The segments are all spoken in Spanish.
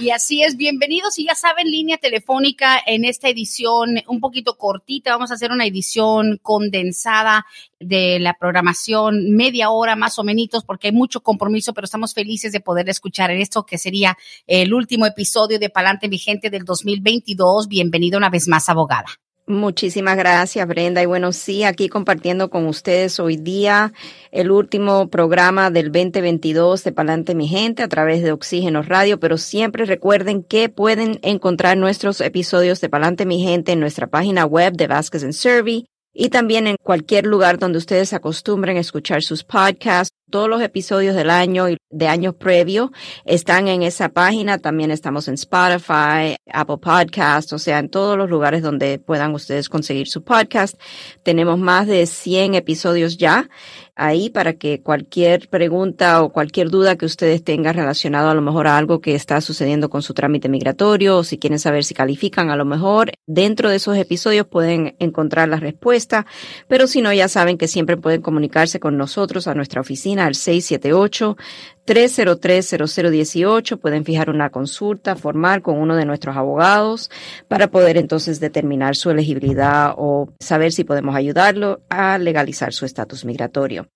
Y así es, bienvenidos y ya saben, línea telefónica en esta edición un poquito cortita, vamos a hacer una edición condensada de la programación, media hora más o menos, porque hay mucho compromiso, pero estamos felices de poder escuchar en esto que sería el último episodio de Palante Vigente del 2022. Bienvenido una vez más, abogada. Muchísimas gracias, Brenda. Y bueno, sí, aquí compartiendo con ustedes hoy día el último programa del 2022 de Palante Mi Gente a través de Oxígeno Radio, pero siempre recuerden que pueden encontrar nuestros episodios de Palante Mi Gente en nuestra página web de Vasquez and Survey y también en cualquier lugar donde ustedes acostumbren a escuchar sus podcasts. Todos los episodios del año y de años previos están en esa página. También estamos en Spotify, Apple Podcasts, o sea, en todos los lugares donde puedan ustedes conseguir su podcast. Tenemos más de 100 episodios ya ahí para que cualquier pregunta o cualquier duda que ustedes tengan relacionado a lo mejor a algo que está sucediendo con su trámite migratorio o si quieren saber si califican, a lo mejor dentro de esos episodios pueden encontrar la respuesta, pero si no, ya saben que siempre pueden comunicarse con nosotros a nuestra oficina al 678 303-0018. Pueden fijar una consulta formal con uno de nuestros abogados para poder entonces determinar su elegibilidad o saber si podemos ayudarlo a legalizar su estatus migratorio.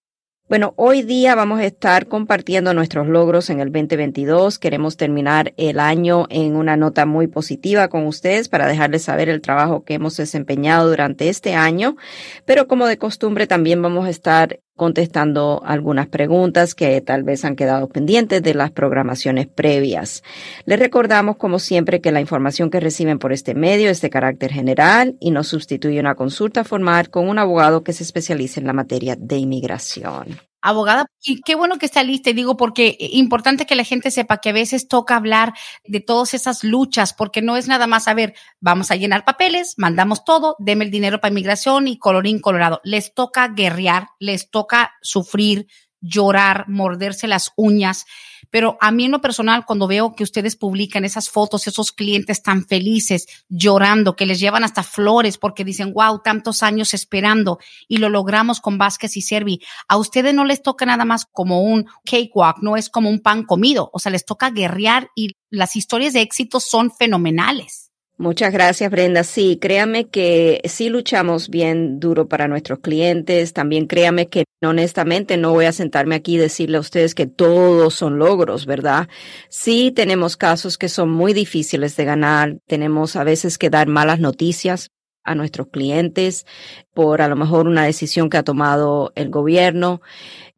Bueno, hoy día vamos a estar compartiendo nuestros logros en el 2022. Queremos terminar el año en una nota muy positiva con ustedes para dejarles saber el trabajo que hemos desempeñado durante este año. Pero como de costumbre también vamos a estar contestando algunas preguntas que tal vez han quedado pendientes de las programaciones previas. Les recordamos, como siempre, que la información que reciben por este medio es de carácter general y no sustituye una consulta formal con un abogado que se especialice en la materia de inmigración abogada. Y qué bueno que está lista, digo, porque es importante que la gente sepa que a veces toca hablar de todas esas luchas, porque no es nada más, a ver, vamos a llenar papeles, mandamos todo, deme el dinero para inmigración y colorín colorado. Les toca guerrear, les toca sufrir, llorar, morderse las uñas. Pero a mí en lo personal, cuando veo que ustedes publican esas fotos, esos clientes tan felices, llorando, que les llevan hasta flores porque dicen, wow, tantos años esperando y lo logramos con Vázquez y Servi. A ustedes no les toca nada más como un cakewalk, no es como un pan comido. O sea, les toca guerrear y las historias de éxito son fenomenales. Muchas gracias, Brenda. Sí, créame que sí luchamos bien duro para nuestros clientes. También créame que honestamente no voy a sentarme aquí y decirle a ustedes que todos son logros, ¿verdad? Sí tenemos casos que son muy difíciles de ganar. Tenemos a veces que dar malas noticias a nuestros clientes por a lo mejor una decisión que ha tomado el gobierno.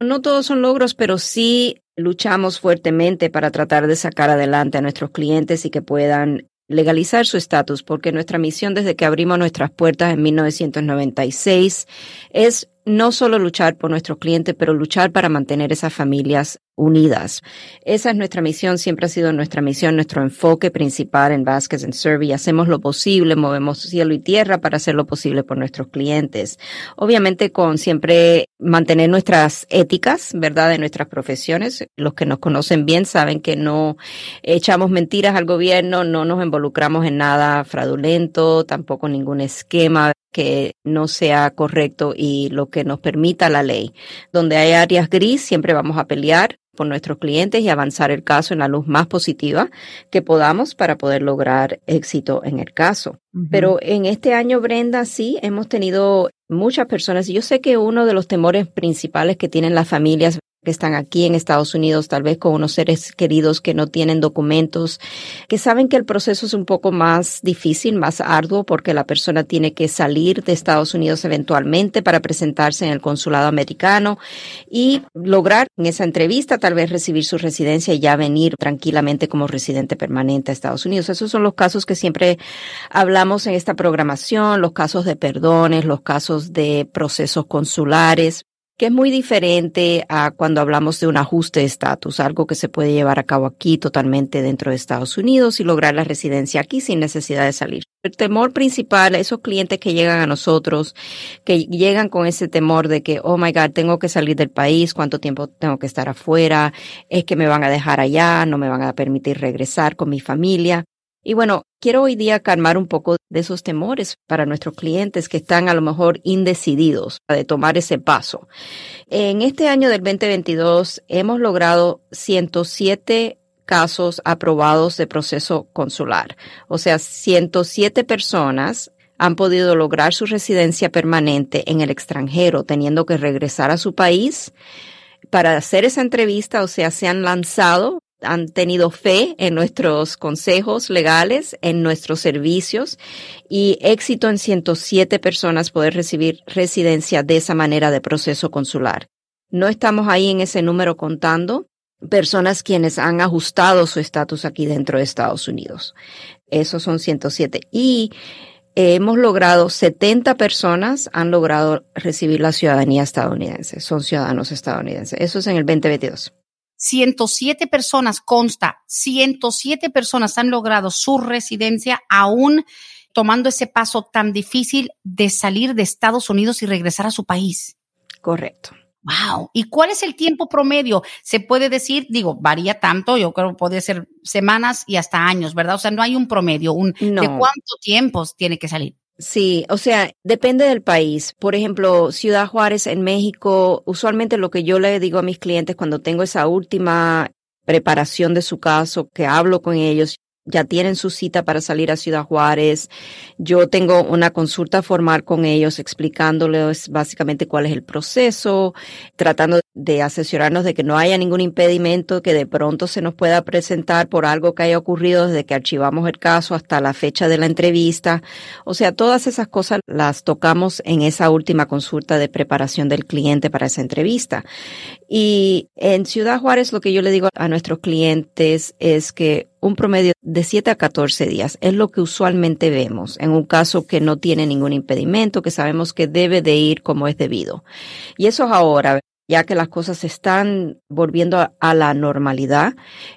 No todos son logros, pero sí luchamos fuertemente para tratar de sacar adelante a nuestros clientes y que puedan legalizar su estatus, porque nuestra misión desde que abrimos nuestras puertas en 1996 es no solo luchar por nuestros clientes, pero luchar para mantener esas familias unidas. Esa es nuestra misión, siempre ha sido nuestra misión, nuestro enfoque principal en Vasquez and Survey. Hacemos lo posible, movemos cielo y tierra para hacer lo posible por nuestros clientes. Obviamente con siempre mantener nuestras éticas, ¿verdad? De nuestras profesiones. Los que nos conocen bien saben que no echamos mentiras al gobierno, no nos involucramos en nada fraudulento, tampoco ningún esquema que no sea correcto y lo que nos permita la ley. Donde hay áreas gris, siempre vamos a pelear por nuestros clientes y avanzar el caso en la luz más positiva que podamos para poder lograr éxito en el caso. Pero en este año, Brenda, sí, hemos tenido muchas personas y yo sé que uno de los temores principales que tienen las familias que están aquí en Estados Unidos, tal vez con unos seres queridos que no tienen documentos, que saben que el proceso es un poco más difícil, más arduo, porque la persona tiene que salir de Estados Unidos eventualmente para presentarse en el consulado americano y lograr en esa entrevista tal vez recibir su residencia y ya venir tranquilamente como residente permanente a Estados Unidos. Esos son los casos que siempre hablamos en esta programación, los casos de perdones, los casos de procesos consulares que es muy diferente a cuando hablamos de un ajuste de estatus, algo que se puede llevar a cabo aquí totalmente dentro de Estados Unidos y lograr la residencia aquí sin necesidad de salir. El temor principal, esos clientes que llegan a nosotros, que llegan con ese temor de que, oh my God, tengo que salir del país, cuánto tiempo tengo que estar afuera, es que me van a dejar allá, no me van a permitir regresar con mi familia. Y bueno, quiero hoy día calmar un poco de esos temores para nuestros clientes que están a lo mejor indecididos de tomar ese paso. En este año del 2022 hemos logrado 107 casos aprobados de proceso consular. O sea, 107 personas han podido lograr su residencia permanente en el extranjero, teniendo que regresar a su país para hacer esa entrevista, o sea, se han lanzado han tenido fe en nuestros consejos legales, en nuestros servicios y éxito en 107 personas poder recibir residencia de esa manera de proceso consular. No estamos ahí en ese número contando personas quienes han ajustado su estatus aquí dentro de Estados Unidos. Esos son 107. Y hemos logrado, 70 personas han logrado recibir la ciudadanía estadounidense, son ciudadanos estadounidenses. Eso es en el 2022. 107 personas, consta, 107 personas han logrado su residencia aún tomando ese paso tan difícil de salir de Estados Unidos y regresar a su país. Correcto. Wow. ¿Y cuál es el tiempo promedio? Se puede decir, digo, varía tanto, yo creo que puede ser semanas y hasta años, ¿verdad? O sea, no hay un promedio, un de cuánto tiempo tiene que salir. Sí, o sea, depende del país. Por ejemplo, Ciudad Juárez en México, usualmente lo que yo le digo a mis clientes cuando tengo esa última preparación de su caso, que hablo con ellos, ya tienen su cita para salir a Ciudad Juárez. Yo tengo una consulta formal con ellos explicándoles básicamente cuál es el proceso, tratando de asesorarnos de que no haya ningún impedimento que de pronto se nos pueda presentar por algo que haya ocurrido desde que archivamos el caso hasta la fecha de la entrevista. O sea, todas esas cosas las tocamos en esa última consulta de preparación del cliente para esa entrevista. Y en Ciudad Juárez lo que yo le digo a nuestros clientes es que un promedio de 7 a 14 días es lo que usualmente vemos en un caso que no tiene ningún impedimento, que sabemos que debe de ir como es debido. Y eso es ahora, ya que las cosas están volviendo a, a la normalidad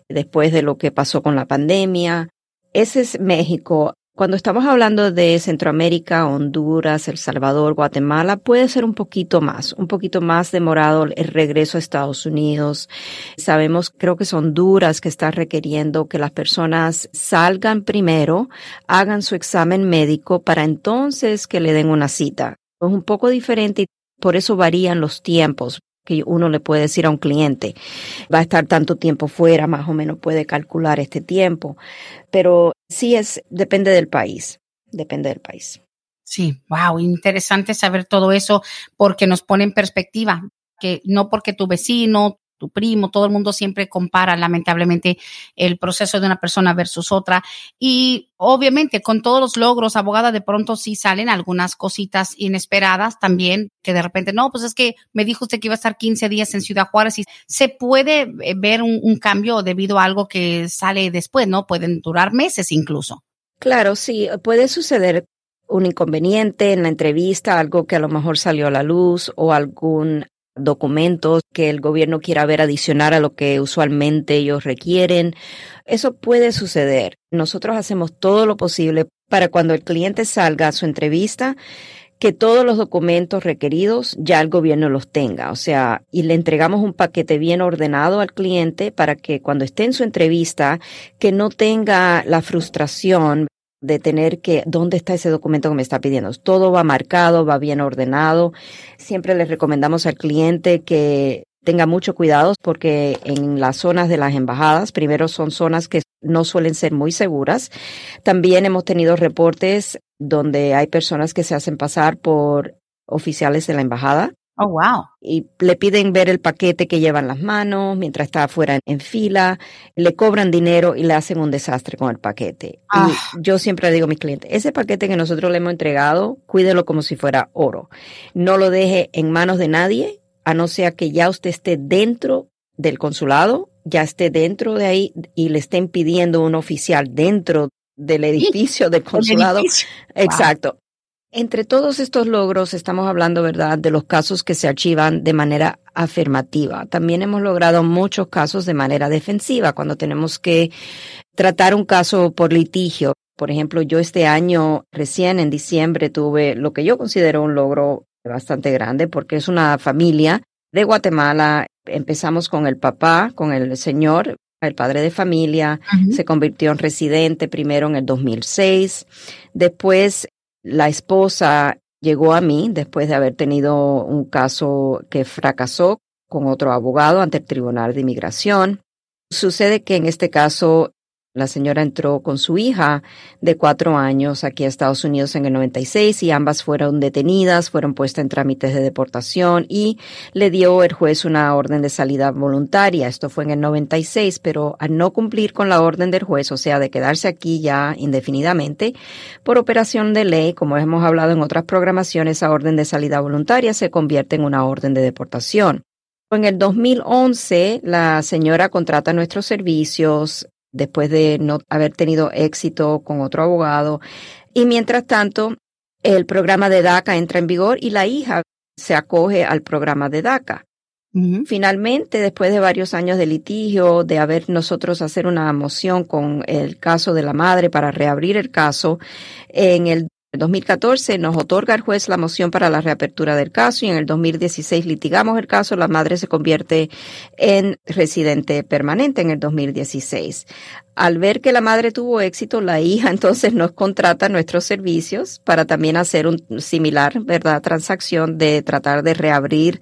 después de lo que pasó con la pandemia. Ese es México. Cuando estamos hablando de Centroamérica, Honduras, El Salvador, Guatemala, puede ser un poquito más, un poquito más demorado el regreso a Estados Unidos. Sabemos, creo que es Honduras que está requiriendo que las personas salgan primero, hagan su examen médico para entonces que le den una cita. Es un poco diferente y por eso varían los tiempos que uno le puede decir a un cliente, va a estar tanto tiempo fuera, más o menos puede calcular este tiempo. Pero sí es, depende del país, depende del país. Sí, wow, interesante saber todo eso porque nos pone en perspectiva que no porque tu vecino, tu primo, todo el mundo siempre compara lamentablemente el proceso de una persona versus otra. Y obviamente con todos los logros, abogada, de pronto sí salen algunas cositas inesperadas también, que de repente, no, pues es que me dijo usted que iba a estar 15 días en Ciudad Juárez y se puede eh, ver un, un cambio debido a algo que sale después, ¿no? Pueden durar meses incluso. Claro, sí, puede suceder un inconveniente en la entrevista, algo que a lo mejor salió a la luz o algún documentos que el gobierno quiera ver adicionar a lo que usualmente ellos requieren. Eso puede suceder. Nosotros hacemos todo lo posible para cuando el cliente salga a su entrevista, que todos los documentos requeridos ya el gobierno los tenga. O sea, y le entregamos un paquete bien ordenado al cliente para que cuando esté en su entrevista, que no tenga la frustración de tener que, ¿dónde está ese documento que me está pidiendo? Todo va marcado, va bien ordenado. Siempre les recomendamos al cliente que tenga mucho cuidado porque en las zonas de las embajadas, primero son zonas que no suelen ser muy seguras. También hemos tenido reportes donde hay personas que se hacen pasar por oficiales de la embajada Oh, wow. Y le piden ver el paquete que llevan las manos mientras está afuera en, fila, le cobran dinero y le hacen un desastre con el paquete. Y ah. yo siempre le digo a mis clientes, ese paquete que nosotros le hemos entregado, cuídelo como si fuera oro. No lo deje en manos de nadie, a no ser que ya usted esté dentro del consulado, ya esté dentro de ahí y le estén pidiendo un oficial dentro del edificio del consulado. Exacto Entre todos estos logros estamos hablando, ¿verdad?, de los casos que se archivan de manera afirmativa. También hemos logrado muchos casos de manera defensiva, cuando tenemos que tratar un caso por litigio. Por ejemplo, yo este año, recién en diciembre, tuve lo que yo considero un logro bastante grande porque es una familia de Guatemala. Empezamos con el papá, con el señor, el padre de familia, se convirtió en residente primero en el 2006. Después la esposa llegó a mí después de haber tenido un caso que fracasó con otro abogado ante el Tribunal de Inmigración. Sucede que en este caso la señora entró con su hija de cuatro años aquí a Estados Unidos en el 96 y ambas fueron detenidas, fueron puestas en trámites de deportación y le dio el juez una orden de salida voluntaria. Esto fue en el 96, pero al no cumplir con la orden del juez, o sea, de quedarse aquí ya indefinidamente, por operación de ley, como hemos hablado en otras programaciones, esa orden de salida voluntaria se convierte en una orden de deportación. En el 2011, la señora contrata nuestros servicios, después de no haber tenido éxito con otro abogado. Y mientras tanto, el programa de DACA entra en vigor y la hija se acoge al programa de DACA. Finalmente, después de varios años de litigio, de haber nosotros hacer una moción con el caso de la madre para reabrir el caso, en el 2014 nos otorga el juez la moción para la reapertura del caso y en el 2016 litigamos el caso. La madre se convierte en residente permanente en el 2016. Al ver que la madre tuvo éxito, la hija entonces nos contrata nuestros servicios para también hacer un similar, ¿verdad?, transacción de tratar de reabrir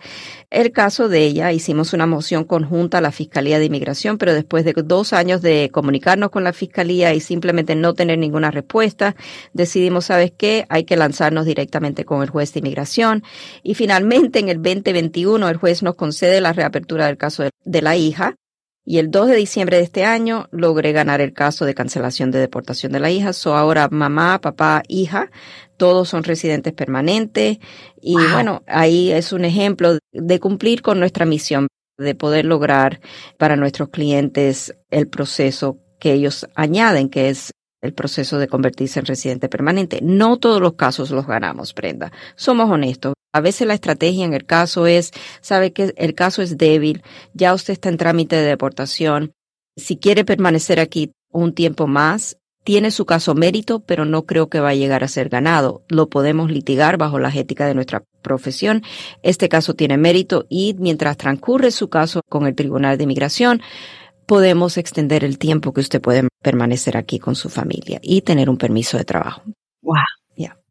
el caso de ella. Hicimos una moción conjunta a la Fiscalía de Inmigración, pero después de dos años de comunicarnos con la Fiscalía y simplemente no tener ninguna respuesta, decidimos, ¿sabes qué? Hay que lanzarnos directamente con el juez de inmigración. Y finalmente, en el 2021, el juez nos concede la reapertura del caso de la hija y el 2 de diciembre de este año logré ganar el caso de cancelación de deportación de la hija. So ahora mamá, papá, hija, todos son residentes permanentes. Y bueno, ahí es un ejemplo de cumplir con nuestra misión, de poder lograr para nuestros clientes el proceso que ellos añaden, que es el proceso de convertirse en residente permanente. No todos los casos los ganamos, Brenda. Somos honestos. A veces la estrategia en el caso es, sabe que el caso es débil, ya usted está en trámite de deportación. Si quiere permanecer aquí un tiempo más, tiene su caso mérito, pero no creo que va a llegar a ser ganado. Lo podemos litigar bajo la ética de nuestra profesión. Este caso tiene mérito y mientras transcurre su caso con el Tribunal de Inmigración, podemos extender el tiempo que usted puede permanecer aquí con su familia y tener un permiso de trabajo. Wow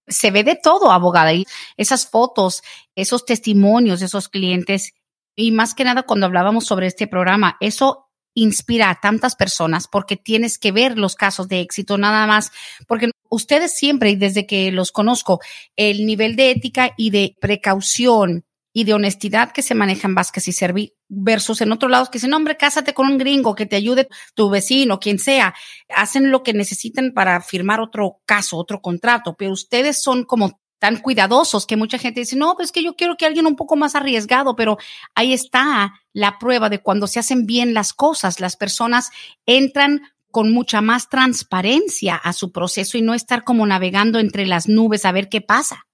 se ve de todo, abogada, y esas fotos, esos testimonios de esos clientes, y más que nada cuando hablábamos sobre este programa, eso inspira a tantas personas porque tienes que ver los casos de éxito nada más, porque ustedes siempre, y desde que los conozco, el nivel de ética y de precaución y de honestidad que se maneja en Vázquez y Serví versus en otro lado que dicen, hombre, cásate con un gringo que te ayude tu vecino, quien sea. Hacen lo que necesitan para firmar otro caso, otro contrato, pero ustedes son como tan cuidadosos que mucha gente dice, no, pues que yo quiero que alguien un poco más arriesgado, pero ahí está la prueba de cuando se hacen bien las cosas, las personas entran con mucha más transparencia a su proceso y no estar como navegando entre las nubes a ver qué pasa.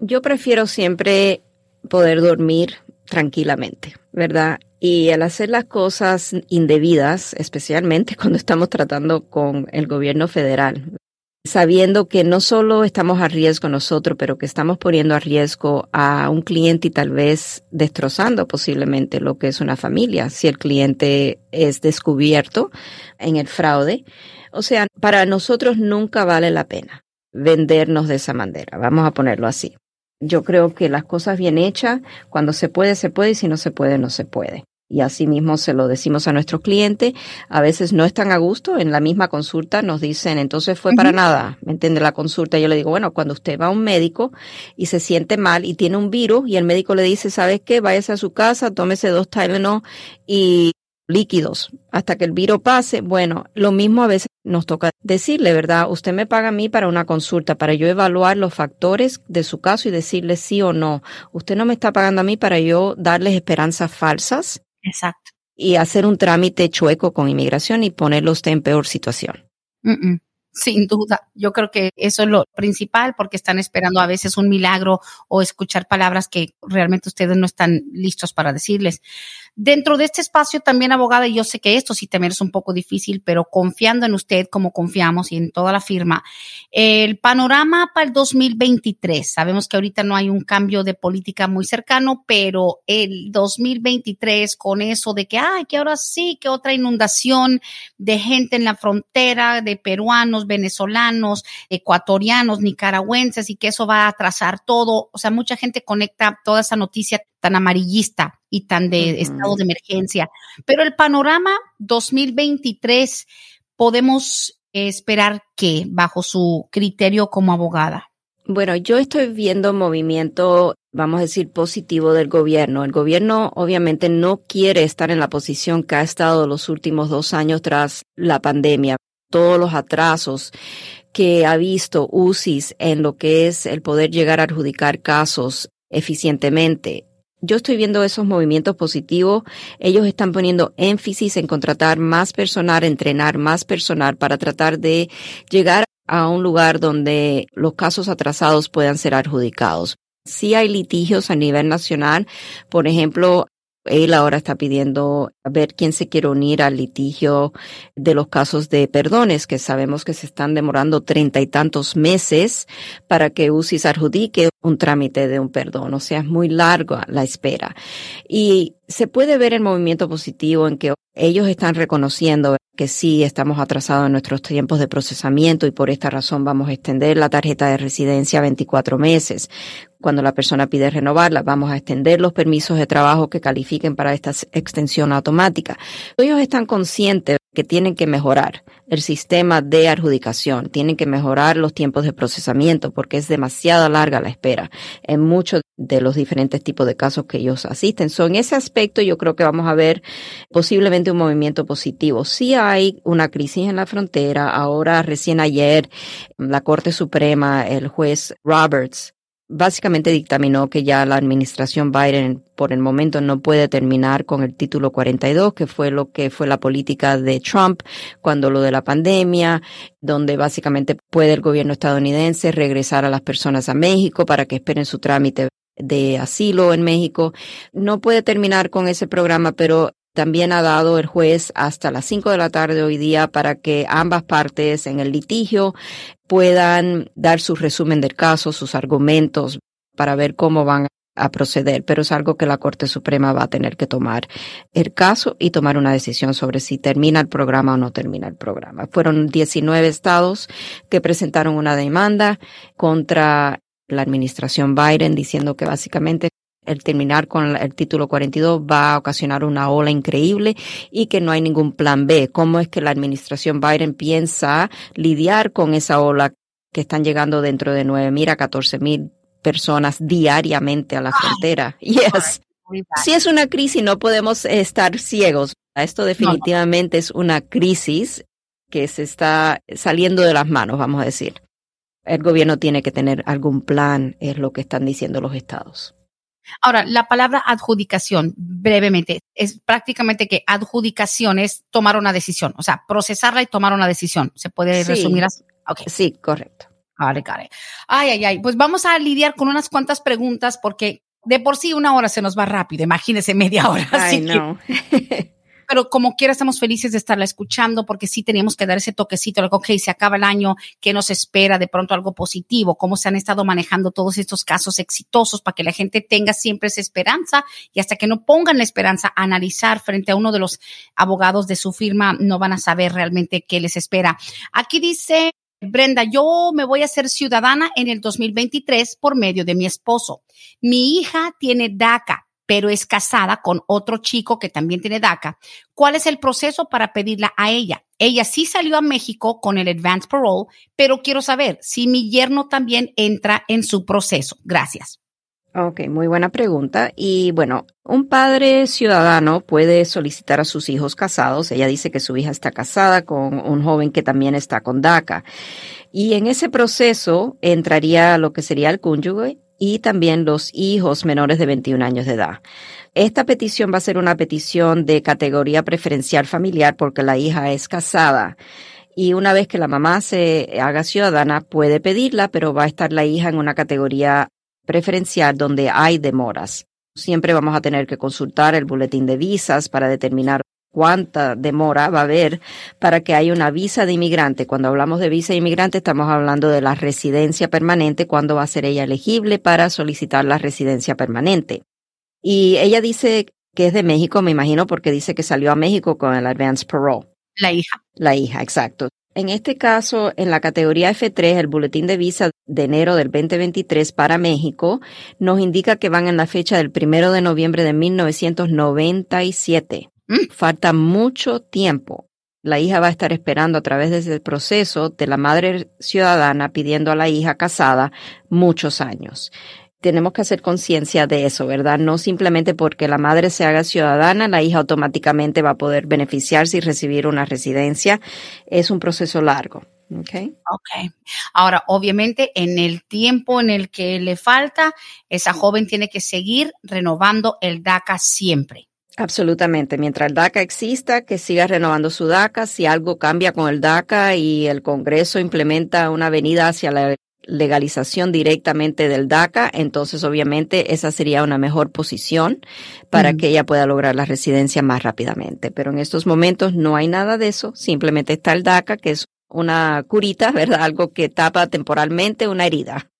Yo prefiero siempre poder dormir tranquilamente, ¿verdad? Y al hacer las cosas indebidas, especialmente cuando estamos tratando con el gobierno federal, sabiendo que no solo estamos a riesgo nosotros, pero que estamos poniendo a riesgo a un cliente y tal vez destrozando posiblemente lo que es una familia si el cliente es descubierto en el fraude. O sea, para nosotros nunca vale la pena vendernos de esa manera, vamos a ponerlo así. Yo creo que las cosas bien hechas, cuando se puede, se puede y si no se puede, no se puede. Y así mismo se lo decimos a nuestros clientes. A veces no están a gusto. En la misma consulta nos dicen, entonces fue para nada. ¿Me entiende la consulta? Yo le digo, bueno, cuando usted va a un médico y se siente mal y tiene un virus y el médico le dice, ¿sabes qué? Váyase a su casa, tómese dos Tylenol y líquidos hasta que el virus pase. Bueno, lo mismo a veces nos toca decirle, ¿verdad? Usted me paga a mí para una consulta, para yo evaluar los factores de su caso y decirle sí o no. Usted no me está pagando a mí para yo darles esperanzas falsas. Exacto. Y hacer un trámite chueco con inmigración y ponerlo usted en peor situación. Sin duda, yo creo que eso es lo principal porque están esperando a veces un milagro o escuchar palabras que realmente ustedes no están listos para decirles. Dentro de este espacio también, abogada, y yo sé que esto sí también es un poco difícil, pero confiando en usted como confiamos y en toda la firma, el panorama para el 2023, sabemos que ahorita no hay un cambio de política muy cercano, pero el 2023 con eso de que, ay, que ahora sí, que otra inundación de gente en la frontera, de peruanos, venezolanos, ecuatorianos, nicaragüenses, y que eso va a atrasar todo. O sea, mucha gente conecta toda esa noticia tan amarillista y tan de estado de emergencia. Pero el panorama 2023 podemos esperar que bajo su criterio como abogada. Bueno, yo estoy viendo movimiento, vamos a decir, positivo del gobierno. El gobierno obviamente no quiere estar en la posición que ha estado los últimos dos años tras la pandemia. Todos los atrasos que ha visto UCIS en lo que es el poder llegar a adjudicar casos eficientemente yo estoy viendo esos movimientos positivos. Ellos están poniendo énfasis en contratar más personal, entrenar más personal para tratar de llegar a un lugar donde los casos atrasados puedan ser adjudicados. Sí hay litigios a nivel nacional. Por ejemplo, él ahora está pidiendo a ver quién se quiere unir al litigio de los casos de perdones, que sabemos que se están demorando treinta y tantos meses para que UCIS adjudique un trámite de un perdón. O sea, es muy larga la espera. Y se puede ver el movimiento positivo en que ellos están reconociendo que sí estamos atrasados en nuestros tiempos de procesamiento y por esta razón vamos a extender la tarjeta de residencia a 24 meses. Cuando la persona pide renovarla, vamos a extender los permisos de trabajo que califiquen para esta extensión automática. Ellos están conscientes que tienen que mejorar el sistema de adjudicación, tienen que mejorar los tiempos de procesamiento porque es demasiado larga la espera en muchos de los diferentes tipos de casos que ellos asisten. So, en ese aspecto yo creo que vamos a ver posiblemente un movimiento positivo. Sí hay una crisis en la frontera. Ahora, recién ayer, la Corte Suprema, el juez Roberts, básicamente dictaminó que ya la administración Biden por el momento no puede terminar con el título 42, que fue lo que fue la política de Trump cuando lo de la pandemia, donde básicamente puede el gobierno estadounidense regresar a las personas a México para que esperen su trámite de asilo en México. No puede terminar con ese programa, pero también ha dado el juez hasta las 5 de la tarde hoy día para que ambas partes en el litigio puedan dar su resumen del caso, sus argumentos para ver cómo van a proceder, pero es algo que la Corte Suprema va a tener que tomar el caso y tomar una decisión sobre si termina el programa o no termina el programa. Fueron 19 estados que presentaron una demanda contra la administración Biden diciendo que básicamente el terminar con el título 42 va a ocasionar una ola increíble y que no hay ningún plan B. ¿Cómo es que la administración Biden piensa lidiar con esa ola que están llegando dentro de 9.000 a 14.000 personas diariamente a la frontera? Yes. Si es una crisis, no podemos estar ciegos. Esto definitivamente es una crisis que se está saliendo de las manos, vamos a decir. El gobierno tiene que tener algún plan, es lo que están diciendo los estados. Ahora, la palabra adjudicación, brevemente, es prácticamente que adjudicación es tomar una decisión, o sea, procesarla y tomar una decisión. ¿Se puede resumir así? Sí, correcto. Ay, ay, ay. Pues vamos a lidiar con unas cuantas preguntas porque de por sí una hora se nos va rápido. Imagínese media hora. Ay, no. pero como quiera estamos felices de estarla escuchando porque sí teníamos que dar ese toquecito, algo, ok, se acaba el año, ¿qué nos espera? De pronto algo positivo, cómo se han estado manejando todos estos casos exitosos para que la gente tenga siempre esa esperanza y hasta que no pongan la esperanza a analizar frente a uno de los abogados de su firma, no van a saber realmente qué les espera. Aquí dice Brenda, yo me voy a ser ciudadana en el 2023 por medio de mi esposo. Mi hija tiene DACA, pero es casada con otro chico que también tiene DACA. ¿Cuál es el proceso para pedirla a ella? Ella sí salió a México con el Advance Parole, pero quiero saber si mi yerno también entra en su proceso. Gracias. Ok, muy buena pregunta. Y bueno, un padre ciudadano puede solicitar a sus hijos casados. Ella dice que su hija está casada con un joven que también está con DACA. Y en ese proceso entraría lo que sería el cónyuge y también los hijos menores de 21 años de edad. Esta petición va a ser una petición de categoría preferencial familiar porque la hija es casada y una vez que la mamá se haga ciudadana puede pedirla, pero va a estar la hija en una categoría preferencial donde hay demoras. Siempre vamos a tener que consultar el boletín de visas para determinar cuánta demora va a haber para que haya una visa de inmigrante. Cuando hablamos de visa de inmigrante estamos hablando de la residencia permanente, cuando va a ser ella elegible para solicitar la residencia permanente. Y ella dice que es de México, me imagino, porque dice que salió a México con el Advance Parole. La hija. La hija, exacto. En este caso, en la categoría F3, el boletín de visa de enero del 2023 para México nos indica que van en la fecha del primero de noviembre de 1997. Mm. Falta mucho tiempo. La hija va a estar esperando a través de ese proceso de la madre ciudadana pidiendo a la hija casada muchos años tenemos que hacer conciencia de eso, ¿verdad? No simplemente porque la madre se haga ciudadana, la hija automáticamente va a poder beneficiarse y recibir una residencia. Es un proceso largo. Ok. Ahora, obviamente, en el tiempo en el que le falta, esa joven tiene que seguir renovando el DACA siempre. Absolutamente. Mientras el DACA exista, que siga renovando su DACA. Si algo cambia con el DACA y el Congreso implementa una venida hacia la legalización directamente del DACA, entonces obviamente esa sería una mejor posición para que ella pueda lograr la residencia más rápidamente. Pero en estos momentos no hay nada de eso, simplemente está el DACA, que es una curita, ¿verdad? Algo que tapa temporalmente una herida.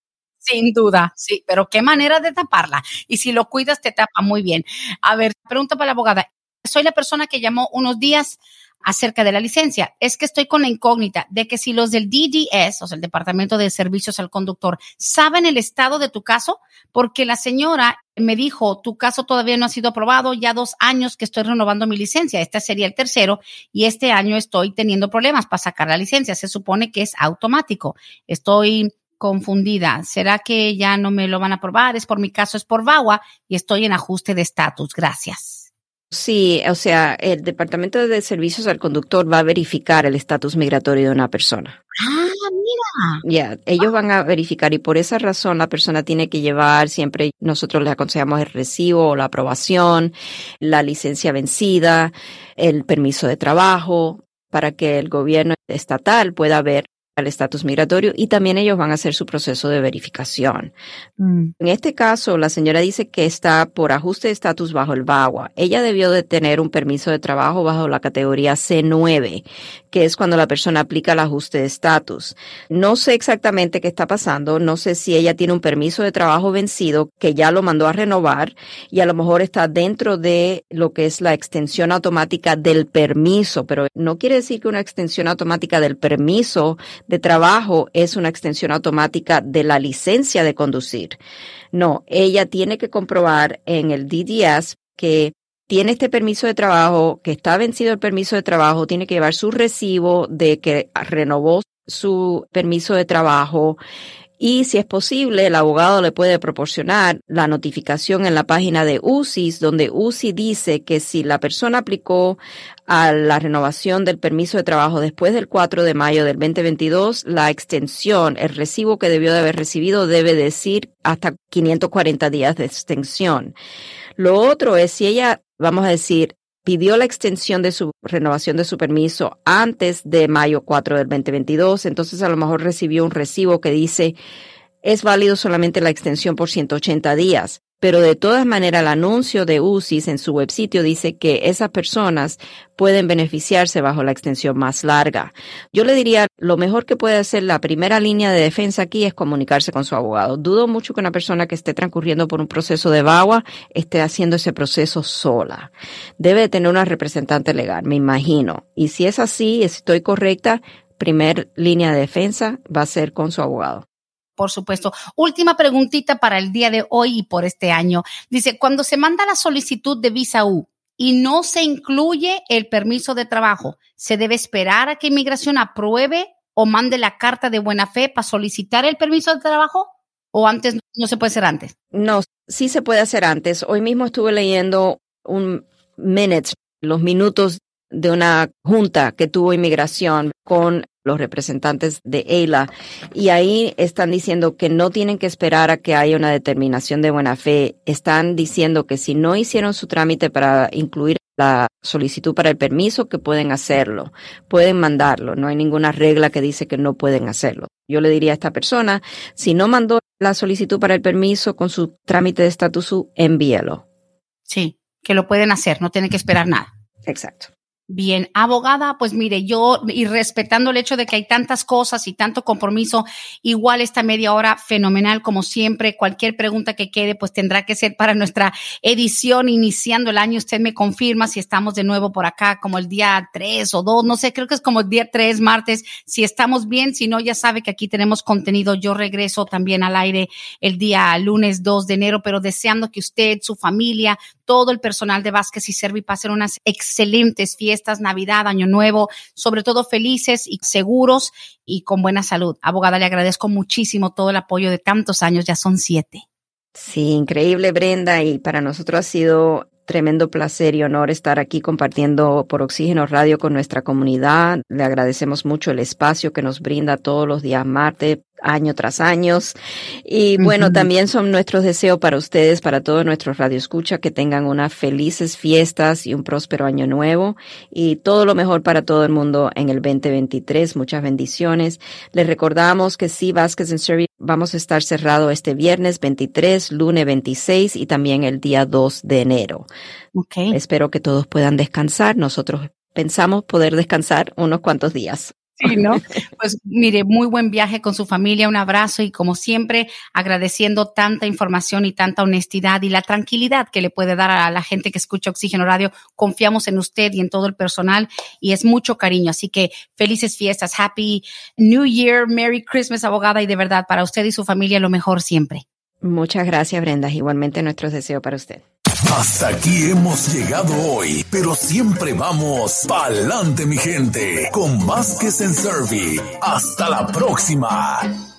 Sin duda, sí, pero qué manera de taparla. Y si lo cuidas, te tapa muy bien. A ver, pregunta para la abogada. Soy la persona que llamó unos días acerca de la licencia. Es que estoy con la incógnita de que si los del DDS, o sea, el Departamento de Servicios al Conductor, saben el estado de tu caso, porque la señora me dijo, tu caso todavía no ha sido aprobado, ya dos años que estoy renovando mi licencia, este sería el tercero, y este año estoy teniendo problemas para sacar la licencia. Se supone que es automático. Estoy confundida. ¿Será que ya no me lo van a aprobar? Es por mi caso, es por VAWA y estoy en ajuste de estatus. Gracias. Sí, o sea, el Departamento de Servicios al Conductor va a verificar el estatus migratorio de una persona. Ah, mira. Ya, ellos van a verificar y por esa razón la persona tiene que llevar siempre, nosotros le aconsejamos el recibo o la aprobación, la licencia vencida, el permiso de trabajo, para que el gobierno estatal pueda ver al estatus migratorio y también ellos van a hacer su proceso de verificación. Mm. En este caso, la señora dice que está por ajuste de estatus bajo el VAWA. Ella debió de tener un permiso de trabajo bajo la categoría C9, que es cuando la persona aplica el ajuste de estatus. No sé exactamente qué está pasando, no sé si ella tiene un permiso de trabajo vencido que ya lo mandó a renovar y a lo mejor está dentro de lo que es la extensión automática del permiso, pero no quiere decir que una extensión automática del permiso de trabajo es una extensión automática de la licencia de conducir. No, ella tiene que comprobar en el DDS que tiene este permiso de trabajo, que está vencido el permiso de trabajo, tiene que llevar su recibo de que renovó su permiso de trabajo, y si es posible, el abogado le puede proporcionar la notificación en la página de UCIS, donde UCI dice que si la persona aplicó a la renovación del permiso de trabajo después del 4 de mayo del 2022, la extensión, el recibo que debió de haber recibido debe decir hasta 540 días de extensión. Lo otro es si ella, vamos a decir, pidió la extensión de su renovación de su permiso antes de mayo 4 del 2022, entonces a lo mejor recibió un recibo que dice es válido solamente la extensión por 180 días pero de todas maneras el anuncio de UCIS en su websitio dice que esas personas pueden beneficiarse bajo la extensión más larga. Yo le diría, lo mejor que puede hacer la primera línea de defensa aquí es comunicarse con su abogado. Dudo mucho que una persona que esté transcurriendo por un proceso de VAWA esté haciendo ese proceso sola. Debe tener una representante legal, me imagino. Y si es así, si estoy correcta, primer línea de defensa va a ser con su abogado por supuesto. Última preguntita para el día de hoy y por este año. Dice, cuando se manda la solicitud de visa U y no se incluye el permiso de trabajo, ¿se debe esperar a que inmigración apruebe o mande la carta de buena fe para solicitar el permiso de trabajo? ¿O antes no se puede hacer antes? No, sí se puede hacer antes. Hoy mismo estuve leyendo un minutes, los minutos de una junta que tuvo inmigración con los representantes de EILA y ahí están diciendo que no tienen que esperar a que haya una determinación de buena fe. Están diciendo que si no hicieron su trámite para incluir la solicitud para el permiso, que pueden hacerlo, pueden mandarlo, no hay ninguna regla que dice que no pueden hacerlo. Yo le diría a esta persona, si no mandó la solicitud para el permiso con su trámite de estatus, envíelo. Sí, que lo pueden hacer, no tienen que esperar nada. Exacto. Bien, abogada, pues mire, yo y respetando el hecho de que hay tantas cosas y tanto compromiso, igual esta media hora fenomenal como siempre. Cualquier pregunta que quede, pues tendrá que ser para nuestra edición iniciando el año. Usted me confirma si estamos de nuevo por acá como el día 3 o 2, no sé, creo que es como el día 3, martes. Si estamos bien, si no, ya sabe que aquí tenemos contenido. Yo regreso también al aire el día lunes 2 de enero, pero deseando que usted, su familia, todo el personal de Vázquez y Servi pasen unas excelentes fiestas, Navidad, Año Nuevo, sobre todo felices y seguros y con buena salud. Abogada, le agradezco muchísimo todo el apoyo de tantos años, ya son siete. Sí, increíble Brenda y para nosotros ha sido tremendo placer y honor estar aquí compartiendo por Oxígeno Radio con nuestra comunidad. Le agradecemos mucho el espacio que nos brinda todos los días martes año tras año. Y bueno, también son nuestros deseos para ustedes, para todos nuestros radioescuchas, que tengan unas felices fiestas y un próspero año nuevo y todo lo mejor para todo el mundo en el 2023. Muchas bendiciones. Les recordamos que sí, Vázquez en Service vamos a estar cerrado este viernes 23, lunes 26 y también el día 2 de enero. Okay. Espero que todos puedan descansar. Nosotros pensamos poder descansar unos cuantos días. Sí, ¿no? Pues mire, muy buen viaje con su familia, un abrazo y como siempre agradeciendo tanta información y tanta honestidad y la tranquilidad que le puede dar a la gente que escucha Oxígeno Radio. Confiamos en usted y en todo el personal y es mucho cariño. Así que felices fiestas, Happy New Year, Merry Christmas, abogada y de verdad para usted y su familia lo mejor siempre. Muchas gracias, Brenda. Igualmente nuestros deseos para usted. Hasta aquí hemos llegado hoy, pero siempre vamos pa'lante, mi gente, con Vázquez en Servi. Hasta la próxima.